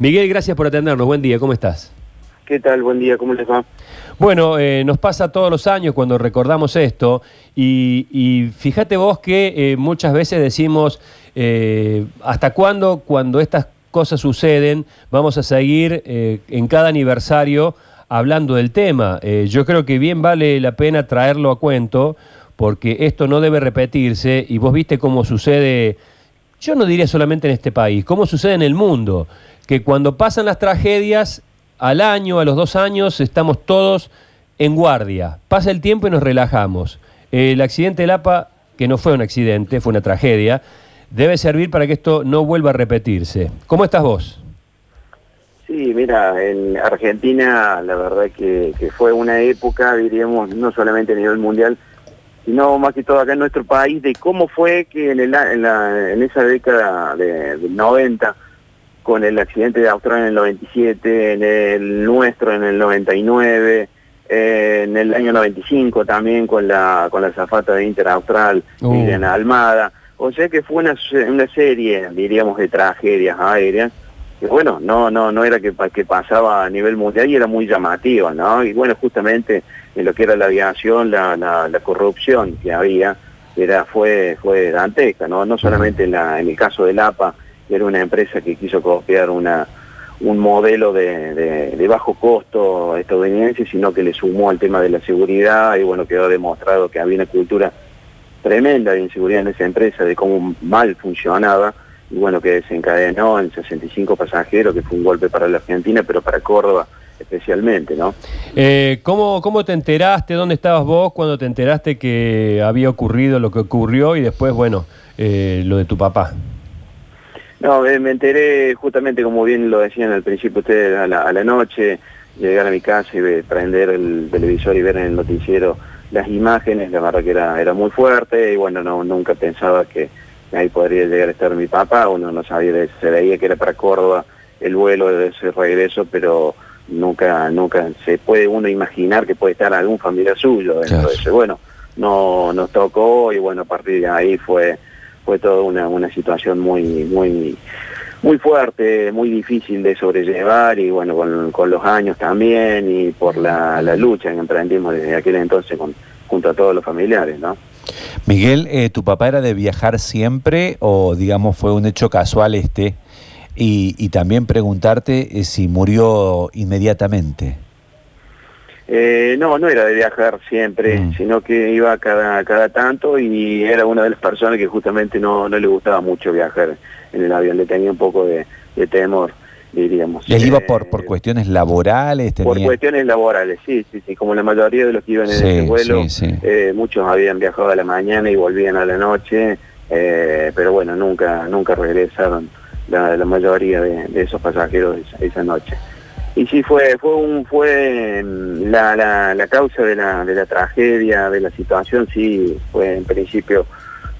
Miguel, gracias por atendernos. Buen día, ¿cómo estás? ¿Qué tal? Buen día, ¿cómo les va? Bueno, eh, nos pasa todos los años cuando recordamos esto y, fíjate vos que eh, muchas veces decimos, eh, ¿hasta cuándo cuando estas cosas suceden vamos a seguir en cada aniversario hablando del tema? yo creo que bien vale la pena traerlo a cuento porque esto no debe repetirse y vos viste cómo sucede, yo no diría solamente en este país, cómo sucede en el mundo, que cuando pasan las tragedias, al año, a los dos años, estamos todos en guardia. Pasa el tiempo y nos relajamos. El accidente del APA, que no fue un accidente, fue una tragedia, debe servir para que esto no vuelva a repetirse. ¿Cómo estás vos? Sí, mira, en Argentina la verdad que, que fue una época, diríamos, no solamente a nivel mundial, sino más que todo acá en nuestro país, de cómo fue que en, el, en, la, en esa década de, del 90, con el accidente de Australia en el 97, en el nuestro en el 99, eh, en el año 95 también con la con la zafata de Inter Austral, uh. Almada. O sea que fue una, una serie, diríamos, de tragedias aéreas que bueno, no no no era que, que pasaba a nivel mundial y era muy llamativa, ¿no? Y bueno, justamente en lo que era la aviación, la, corrupción que había, era fue fue dantesca, ¿no? No solamente en, el caso del APA, era una empresa que quiso copiar una un modelo de, de, bajo costo estadounidense, sino que le sumó al tema de la seguridad y bueno, quedó demostrado que había una cultura tremenda de inseguridad en esa empresa, de cómo mal funcionaba y bueno, que desencadenó en 65 pasajeros, que fue un golpe para la Argentina, pero para Córdoba especialmente, ¿no? Eh, ¿cómo, ¿Cómo te enteraste? ¿Dónde estabas vos cuando te enteraste que había ocurrido lo que ocurrió y después, bueno, eh, lo de tu papá? No, me enteré justamente, como bien lo decían al principio ustedes, a la, a la noche, llegar a mi casa y prender el televisor y ver en el noticiero las imágenes, la verdad que era, era muy fuerte y bueno, no nunca pensaba que ahí podría llegar a estar mi papá, uno no sabía, se veía que era para Córdoba el vuelo de ese regreso, pero nunca nunca se puede uno imaginar que puede estar algún familiar suyo dentro de ese. Bueno, no nos tocó y bueno, a partir de ahí fue fue toda una, una situación muy muy muy fuerte, muy difícil de sobrellevar y bueno, con, con los años también y por la, la lucha que emprendimos desde aquel entonces con, junto a todos los familiares, ¿no? Miguel, eh, ¿tu papá era de viajar siempre o digamos fue un hecho casual este? Y, también preguntarte eh, si murió inmediatamente. Eh, no, no era de viajar siempre, mm. sino que iba cada, cada tanto y era una de las personas que justamente no, no le gustaba mucho viajar en el avión, le tenía un poco de temor diríamos. ¿Les iba por, por cuestiones laborales? Por cuestiones laborales, sí, sí, sí, como la mayoría de los que iban en ese vuelo, eh, muchos habían viajado a la mañana y volvían a la noche, eh, pero bueno, nunca nunca regresaron la, mayoría de, esos pasajeros esa, noche. Y sí fue fue un fue mm, la, la, la causa de la, de la tragedia, de la situación, sí, fue en principio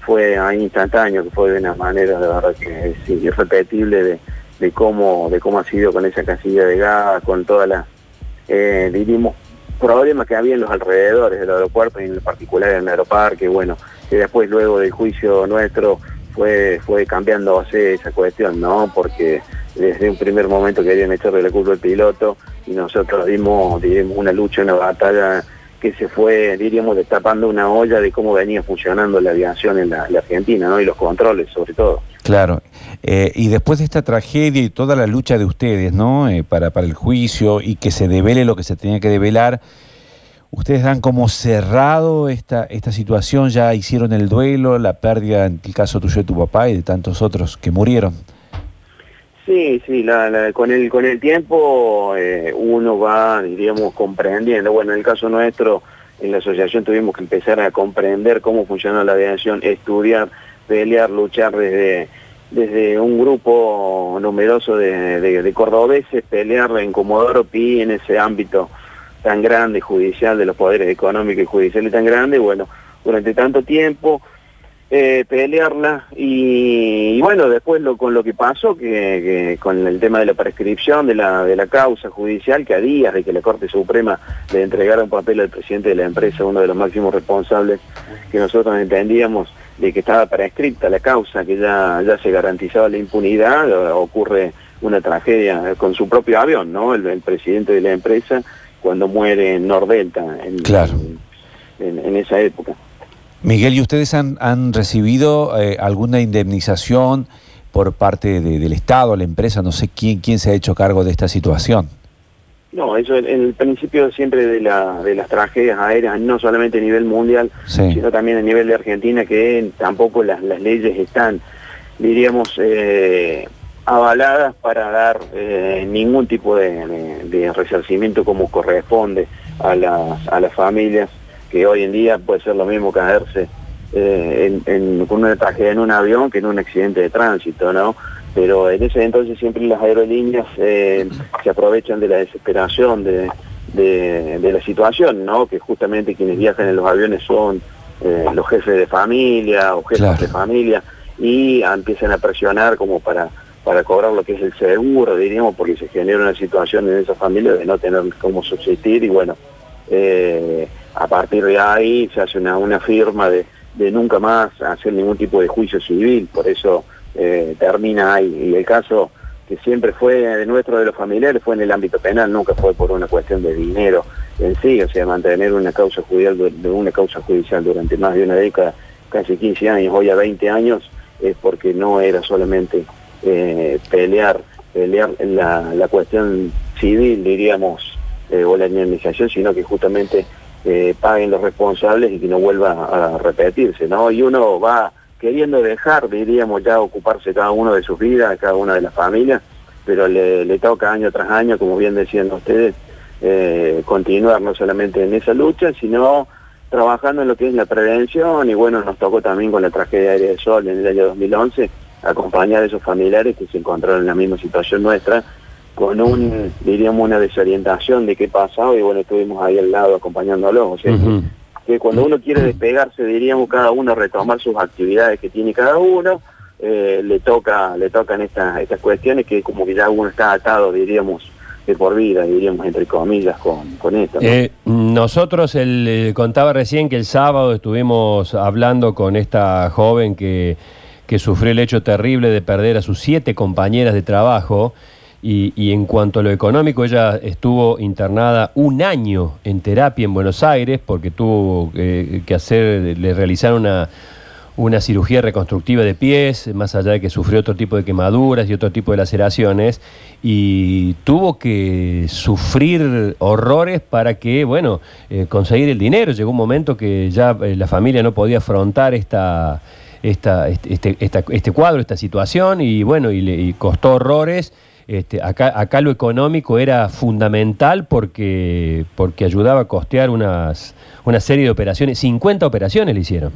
fue instantáneo, que fue de una manera de verdad que es irrepetible de de cómo, de cómo ha sido con esa casilla de gas, con todas las, eh, diríamos, problemas que había en los alrededores del aeropuerto y en particular en el aeroparque, bueno, que después luego del juicio nuestro fue, fue cambiándose esa cuestión, ¿no? Porque desde un primer momento querían echarle la culpa al piloto y nosotros dimos, dimos una lucha, una batalla que se fue, diríamos, destapando una olla de cómo venía funcionando la aviación en la, Argentina, ¿no? Y los controles, sobre todo. Claro. Eh, y después de esta tragedia y toda la lucha de ustedes, ¿no? Eh, para, para el juicio y que se devele lo que se tenía que develar, ustedes dan como cerrado esta, esta situación, ya hicieron el duelo, la pérdida, en el caso tuyo de tu papá y de tantos otros que murieron. Sí, sí, la, con, el, con el tiempo eh, uno va, diríamos, comprendiendo. Bueno, en el caso nuestro, en la asociación tuvimos que empezar a comprender cómo funciona la aviación, estudiar, pelear, luchar desde, desde un grupo numeroso de, de, cordobeses, pelear en Comodoro Pi en ese ámbito tan grande judicial, de los poderes económicos y judiciales tan grande, bueno, durante tanto tiempo eh, pelearla y, bueno, después lo, con lo que pasó, que, con el tema de la prescripción de la, de la causa judicial, que a días de que la Corte Suprema le entregara un papel al presidente de la empresa, uno de los máximos responsables, que nosotros entendíamos de que estaba prescripta la causa, que ya, ya se garantizaba la impunidad, ocurre una tragedia con su propio avión, ¿no? El, presidente de la empresa cuando muere en Nordelta, en, claro. en, esa época. Miguel, ¿y ustedes han, han recibido eh, alguna indemnización por parte del Estado, la empresa? No sé quién, quién se ha hecho cargo de esta situación. No, eso en el principio siempre de, la, de las tragedias aéreas, no solamente a nivel mundial, sino también a nivel de Argentina, que tampoco las, las leyes están, diríamos, eh, avaladas para dar eh, ningún tipo de, resarcimiento como corresponde a las, a las familias, que hoy en día puede ser lo mismo caerse eh, en, con una tragedia en un avión que en un accidente de tránsito, ¿no? pero en ese entonces siempre las aerolíneas eh, se aprovechan de la desesperación de, de, la situación, ¿no? Que justamente quienes viajan en los aviones son los jefes de familia o jefes de familia y empiezan a presionar como para para cobrar lo que es el seguro, diríamos, porque se genera una situación en esa familia de no tener cómo subsistir y bueno, eh, a partir de ahí se hace una, una firma de, de nunca más hacer ningún tipo de juicio civil, por eso eh, termina ahí. Y el caso que siempre fue de nuestro de los familiares fue en el ámbito penal, nunca fue por una cuestión de dinero en sí, o sea, mantener una causa judicial, de una causa judicial durante más de una década, casi 15 años, hoy a 20 años, es porque no era solamente eh, pelear, pelear la, la cuestión civil, diríamos, eh, o la indemnización, sino que justamente paguen los responsables y que no vuelva a repetirse, ¿no? Y uno va queriendo dejar, diríamos, ya ocuparse cada uno de sus vidas, cada una de las familias, pero le, toca año tras año, como bien decían ustedes, eh, continuar no solamente en esa lucha, sino trabajando en lo que es la prevención y bueno, nos tocó también con la tragedia aérea de Sol en el año 2011, acompañar a esos familiares que se encontraron en la misma situación nuestra, con un, diríamos, una desorientación de qué pasaba y bueno, estuvimos ahí al lado acompañándolos. O sea, que cuando uno quiere despegarse, diríamos, cada uno retomar sus actividades que tiene cada uno, eh, le toca le tocan estas estas cuestiones que como que ya uno está atado, diríamos, de por vida, diríamos, entre comillas, con, con esto. Eh, nosotros, el, eh, contaba recién que el sábado estuvimos hablando con esta joven que, que sufrió el hecho terrible de perder a sus siete compañeras de trabajo. Y, en cuanto a lo económico, ella estuvo internada un año en terapia en Buenos Aires porque tuvo eh, que hacer, le realizar una, una cirugía reconstructiva de pies, más allá de que sufrió otro tipo de quemaduras y otro tipo de laceraciones, y tuvo que sufrir horrores para que, bueno, eh, conseguir el dinero. Llegó un momento que ya eh, la familia no podía afrontar esta, esta, este, este, este cuadro, esta situación, y bueno, y le costó horrores. Este, acá, acá lo económico era fundamental porque, porque ayudaba a costear unas, una serie de operaciones, 50 operaciones le hicieron.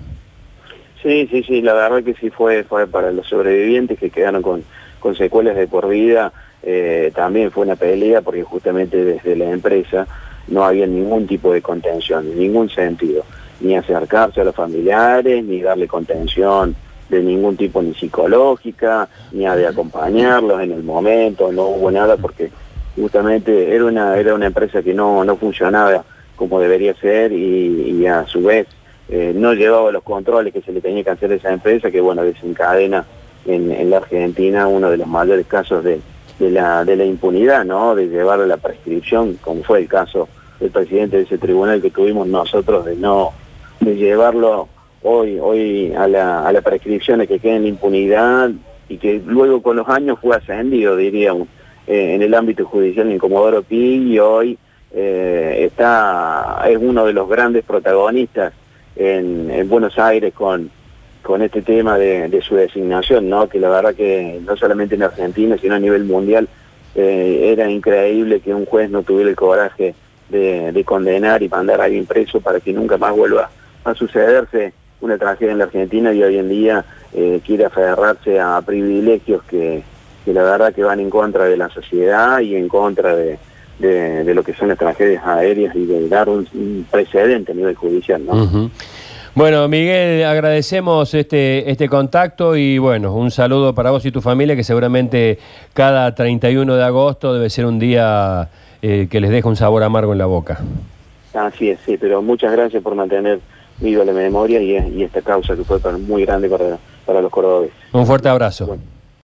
Sí, sí, sí, la verdad que sí fue, fue para los sobrevivientes que quedaron con, con secuelas de por vida, eh, también fue una pelea porque justamente desde la empresa no había ningún tipo de contención, en ningún sentido, ni acercarse a los familiares, ni darle contención de ningún tipo ni psicológica, ni a de acompañarlos en el momento, no hubo nada porque justamente era una, era una empresa que no, no funcionaba como debería ser y, a su vez eh, no llevaba los controles que se le tenía que hacer a esa empresa que bueno desencadena en, la Argentina uno de los mayores casos de, la, de la impunidad, ¿no? de llevar la prescripción, como fue el caso del presidente de ese tribunal que tuvimos nosotros de no de llevarlo hoy, hoy a la, a la prescripción de que quede en impunidad y que luego con los años fue ascendido, diríamos, eh, en el ámbito judicial en Comodoro Pi y hoy eh, está, es uno de los grandes protagonistas en, en Buenos Aires con, con este tema de, su designación, ¿no? que la verdad que no solamente en Argentina, sino a nivel mundial, eh, era increíble que un juez no tuviera el coraje de, de condenar y mandar a alguien preso para que nunca más vuelva sucederse una tragedia en la Argentina y hoy en día eh, quiere aferrarse a privilegios que, la verdad que van en contra de la sociedad y en contra de, de, lo que son las tragedias aéreas y de dar un, precedente a nivel judicial. ¿no? Bueno, Miguel, agradecemos este, este contacto y bueno, un saludo para vos y tu familia que seguramente cada 31 de agosto debe ser un día eh, que les deja un sabor amargo en la boca. Así es, sí, pero muchas gracias por mantener viva la memoria y, esta causa que fue muy grande para, para los cordobeses. Un fuerte abrazo.